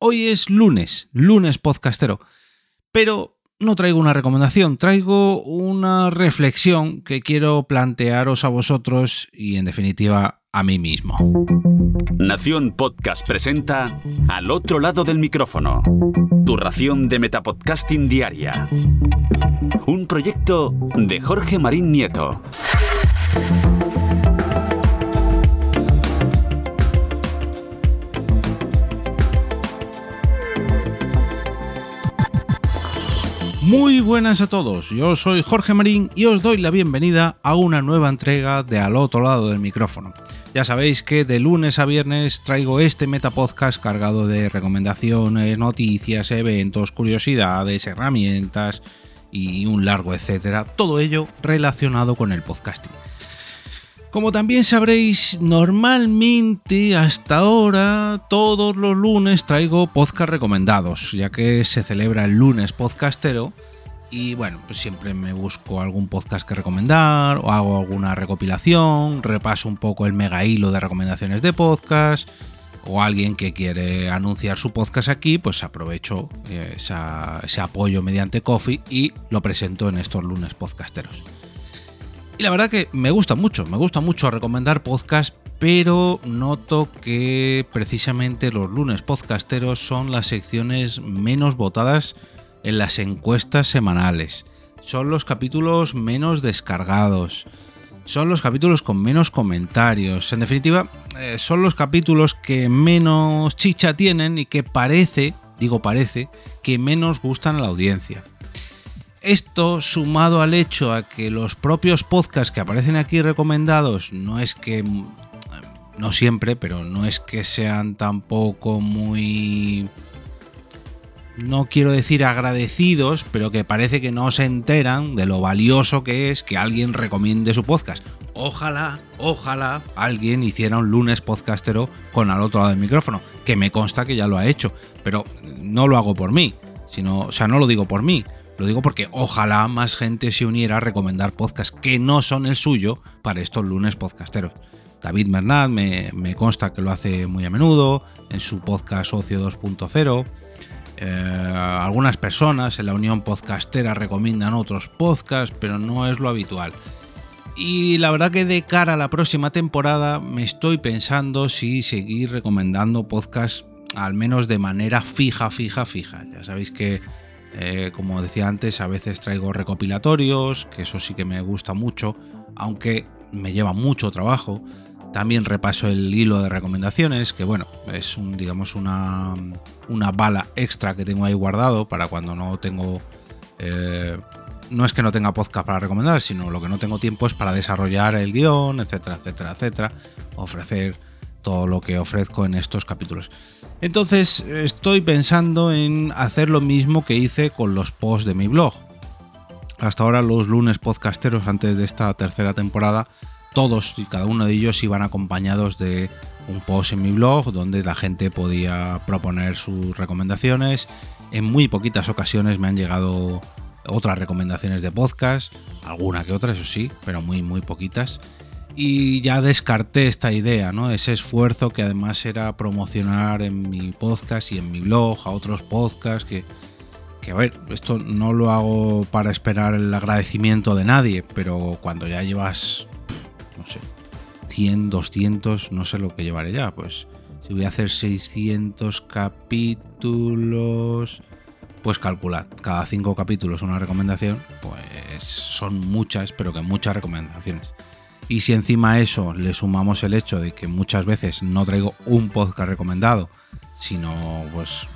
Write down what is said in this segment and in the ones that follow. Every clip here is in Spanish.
Hoy es lunes, lunes podcastero, pero no traigo una recomendación, traigo una reflexión que quiero plantearos a vosotros y en definitiva a mí mismo. Nación Podcast presenta Al otro lado del micrófono, tu ración de Metapodcasting Diaria. Un proyecto de Jorge Marín Nieto. Muy buenas a todos, yo soy Jorge Marín y os doy la bienvenida a una nueva entrega de Al otro lado del micrófono. Ya sabéis que de lunes a viernes traigo este metapodcast cargado de recomendaciones, noticias, eventos, curiosidades, herramientas y un largo etcétera, todo ello relacionado con el podcasting. Como también sabréis, normalmente hasta ahora todos los lunes traigo podcast recomendados, ya que se celebra el lunes podcastero y bueno, pues siempre me busco algún podcast que recomendar o hago alguna recopilación, repaso un poco el mega hilo de recomendaciones de podcast o alguien que quiere anunciar su podcast aquí, pues aprovecho eh, ese apoyo mediante Coffee y lo presento en estos lunes podcasteros. Y la verdad que me gusta mucho, me gusta mucho recomendar podcast, pero noto que precisamente los lunes podcasteros son las secciones menos votadas en las encuestas semanales. Son los capítulos menos descargados. Son los capítulos con menos comentarios. En definitiva, eh, son los capítulos que menos chicha tienen y que parece, digo parece, que menos gustan a la audiencia. Esto sumado al hecho a que los propios podcasts que aparecen aquí recomendados no es que no siempre, pero no es que sean tampoco muy no quiero decir agradecidos, pero que parece que no se enteran de lo valioso que es que alguien recomiende su podcast. Ojalá, ojalá alguien hiciera un lunes podcastero con al otro lado del micrófono, que me consta que ya lo ha hecho, pero no lo hago por mí, sino, o sea, no lo digo por mí, lo digo porque ojalá más gente se uniera a recomendar podcasts que no son el suyo para estos lunes podcasteros. David Bernat me, consta que lo hace muy a menudo en su podcast Socio 2.0. Eh, algunas personas en la Unión Podcastera recomiendan otros podcasts, pero no es lo habitual. Y la verdad que de cara a la próxima temporada me estoy pensando si seguir recomendando podcasts al menos de manera fija, fija, fija. Ya sabéis que eh, como decía antes, a veces traigo recopilatorios, que eso sí que me gusta mucho, aunque me lleva mucho trabajo. También repaso el hilo de recomendaciones, que bueno, es un, digamos una, una bala extra que tengo ahí guardado para cuando no tengo... Eh, no es que no tenga podcast para recomendar, sino lo que no tengo tiempo es para desarrollar el guion, etcétera, etcétera, etcétera. Ofrecer todo lo que ofrezco en estos capítulos. Entonces estoy pensando en hacer lo mismo que hice con los posts de mi blog. Hasta ahora los lunes podcasteros antes de esta tercera temporada, todos y cada uno de ellos iban acompañados de un post en mi blog donde la gente podía proponer sus recomendaciones. En muy poquitas ocasiones me han llegado otras recomendaciones de podcast, alguna que otra, eso sí, pero muy, muy poquitas y ya descarté esta idea, ¿no? Ese esfuerzo que además era promocionar en mi podcast y en mi blog a otros podcasts que, que a ver, esto no lo hago para esperar el agradecimiento de nadie, pero cuando ya llevas, no sé, 100, 200, no sé lo que llevaré ya, pues si voy a hacer 600 capítulos, pues calculad, cada 5 capítulos una recomendación, pues son muchas, pero que muchas recomendaciones. Y si encima a eso le sumamos el hecho de que muchas veces no traigo un podcast recomendado, sino pues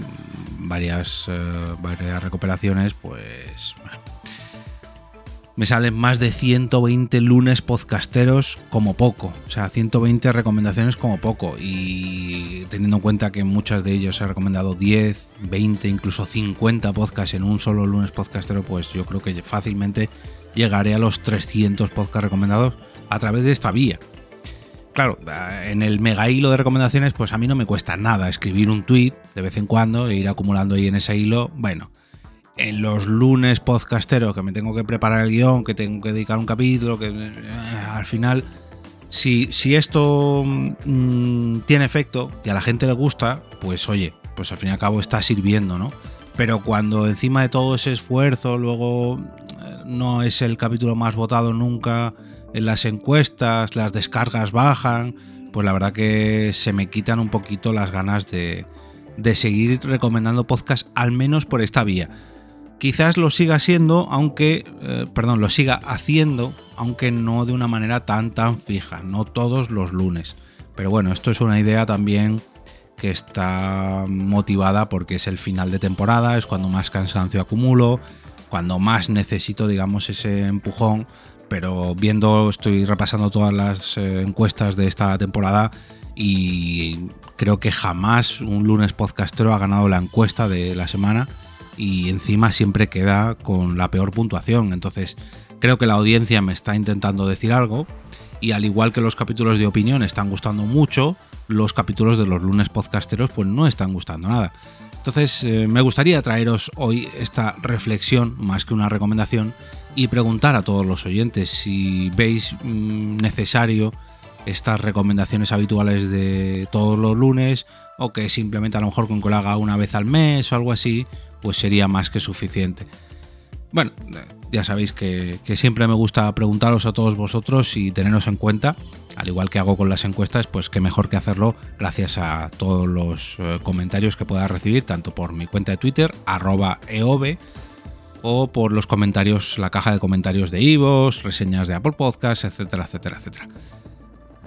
varias, eh, varias recuperaciones, pues me salen más de 120 lunes podcasteros como poco. O sea, 120 recomendaciones como poco. Y teniendo en cuenta que muchas de ellos he recomendado 10, 20, incluso 50 podcasts en un solo lunes podcastero, pues yo creo que fácilmente llegaré a los 300 podcasts recomendados a través de esta vía. Claro, en el mega hilo de recomendaciones, pues a mí no me cuesta nada escribir un tweet de vez en cuando e ir acumulando ahí en ese hilo. Bueno, en los lunes podcasteros que me tengo que preparar el guion, que tengo que dedicar un capítulo, que eh, al final, si, si esto mm, tiene efecto y a la gente le gusta, pues oye, pues al fin y al cabo está sirviendo, ¿no? Pero cuando encima de todo ese esfuerzo luego eh, no es el capítulo más votado nunca en las encuestas, las descargas bajan, pues la verdad que se me quitan un poquito las ganas de, de seguir recomendando podcast, al menos por esta vía. Quizás lo siga siendo, aunque, eh, perdón, lo siga haciendo, aunque no de una manera tan tan fija, no todos los lunes. Pero bueno, esto es una idea también que está motivada porque es el final de temporada, es cuando más cansancio acumulo, cuando más necesito, digamos, ese empujón. Pero viendo, estoy repasando todas las eh, encuestas de esta temporada y creo que jamás un lunes podcastero ha ganado la encuesta de la semana y encima siempre queda con la peor puntuación. Entonces creo que la audiencia me está intentando decir algo y al igual que los capítulos de opinión están gustando mucho, los capítulos de los lunes podcasteros pues no están gustando nada. Entonces eh, me gustaría traeros hoy esta reflexión más que una recomendación y preguntar a todos los oyentes si veis mm, necesario estas recomendaciones habituales de todos los lunes o que simplemente a lo mejor con que lo haga una vez al mes o algo así, pues sería más que suficiente. Bueno, ya sabéis que, siempre me gusta preguntaros a todos vosotros y teneros en cuenta, al igual que hago con las encuestas, pues qué mejor que hacerlo gracias a todos los eh, comentarios que pueda recibir, tanto por mi cuenta de Twitter, arroba eove, o por los comentarios, la caja de comentarios de Ivos, reseñas de Apple Podcasts, etcétera, etcétera, etcétera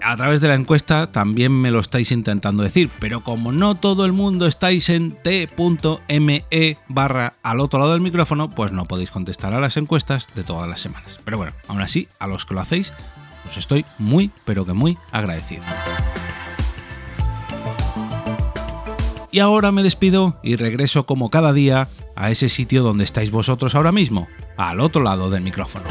a través de la encuesta también me lo estáis intentando decir, pero como no todo el mundo estáis en t.me barra al otro lado del micrófono, pues no podéis contestar a las encuestas de todas las semanas. Pero bueno, aún así, a los que lo hacéis, os estoy muy, pero que muy agradecido. Y ahora me despido y regreso como cada día a ese sitio donde estáis vosotros ahora mismo, al otro lado del micrófono.